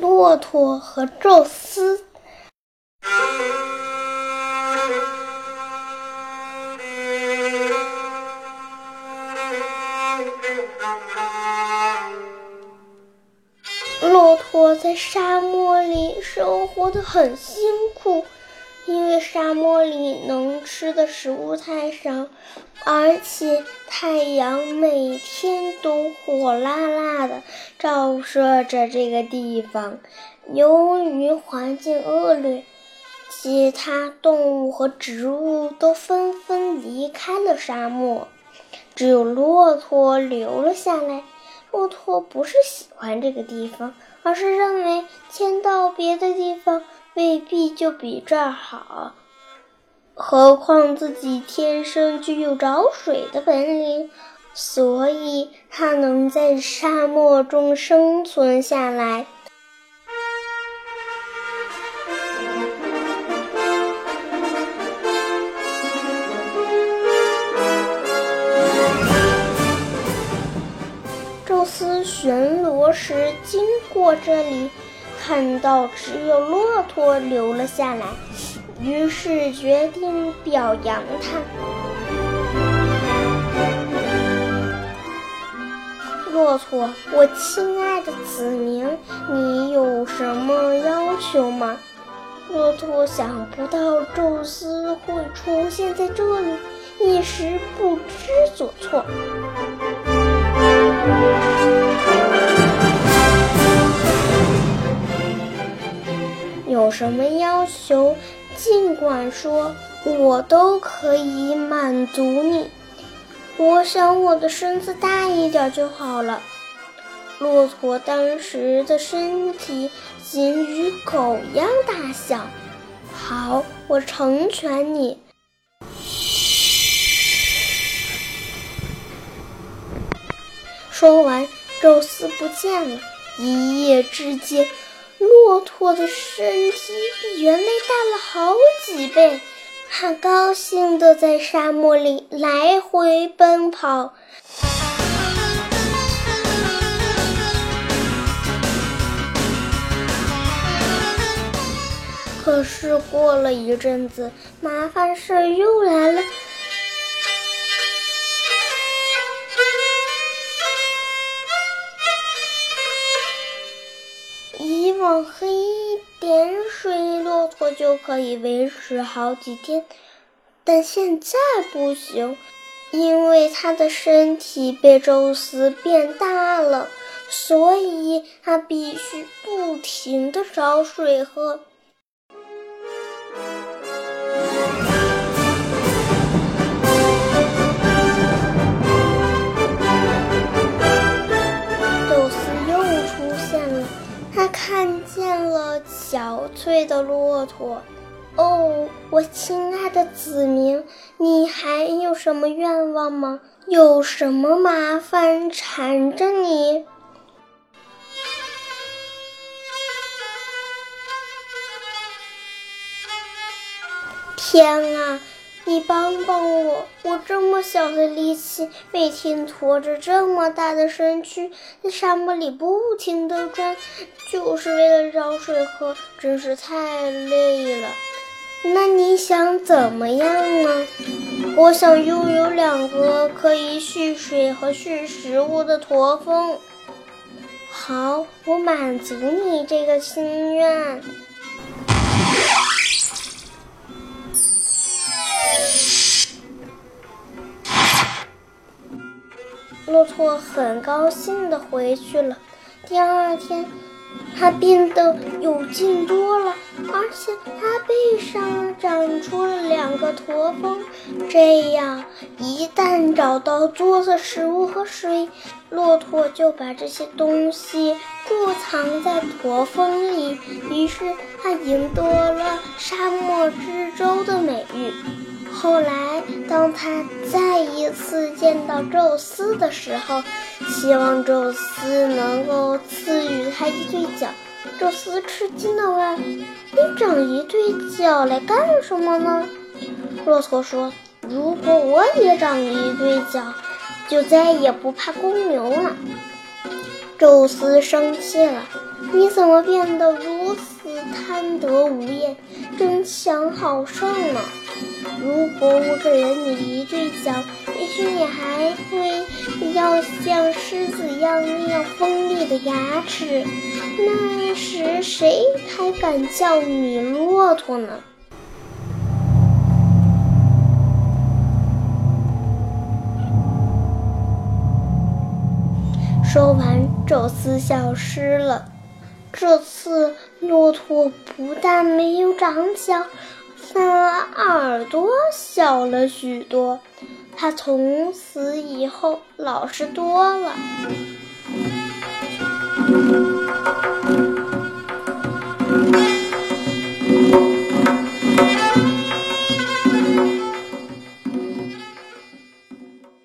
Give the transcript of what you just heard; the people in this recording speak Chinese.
骆驼和宙斯。骆驼在沙漠里生活的很辛苦，因为沙漠里能吃的食物太少，而且太阳每天都火辣辣的照射着这个地方。由于环境恶劣，其他动物和植物都纷纷离开了沙漠，只有骆驼留了下来。骆驼不是喜欢这个地方，而是认为迁到别的地方未必就比这儿好。何况自己天生具有找水的本领，所以它能在沙漠中生存下来。巡逻时经过这里，看到只有骆驼留了下来，于是决定表扬他。骆驼，我亲爱的子民，你有什么要求吗？骆驼想不到宙斯会出现在这里，一时不知所措。什么要求，尽管说，我都可以满足你。我想我的身子大一点就好了。骆驼当时的身体仅与狗一样大小。好，我成全你。说完，宙斯不见了。一夜之间，骆驼的身体比原来大了好几倍。它高兴地在沙漠里来回奔跑。可是过了一阵子，麻烦事又来了。喝一点水，骆驼就可以维持好几天，但现在不行，因为它的身体被宙斯变大了，所以它必须不停的找水喝。的骆驼，哦，我亲爱的子民，你还有什么愿望吗？有什么麻烦缠着你？天啊！你帮帮我！我这么小的力气，每天驮着这么大的身躯，在沙漠里不停地转，就是为了找水喝，真是太累了。那你想怎么样呢？我想拥有两个可以蓄水和蓄食物的驼峰。好，我满足你这个心愿。很高兴地回去了。第二天，他变得有劲多了，而且他背上长出了两个驼峰。这样，一旦找到多的食物和水，骆驼就把这些东西贮藏在驼峰里。于是，它赢得了“沙漠之舟”的美誉。后来，当他再一次见到宙斯的时候，希望宙斯能够赐予他一对角。宙斯吃惊地问：“你长一对角来干什么呢？”骆驼说：“如果我也长一对角，就再也不怕公牛了。”宙斯生气了。你怎么变得如此贪得无厌，争强好胜呢？如果我给了你一对角，也许你还会要像狮子一样那样锋利的牙齿。那时谁还敢叫你骆驼呢？说完，宙斯消失了。这次骆驼不但没有长脚，反而耳朵小了许多。他从此以后老实多了。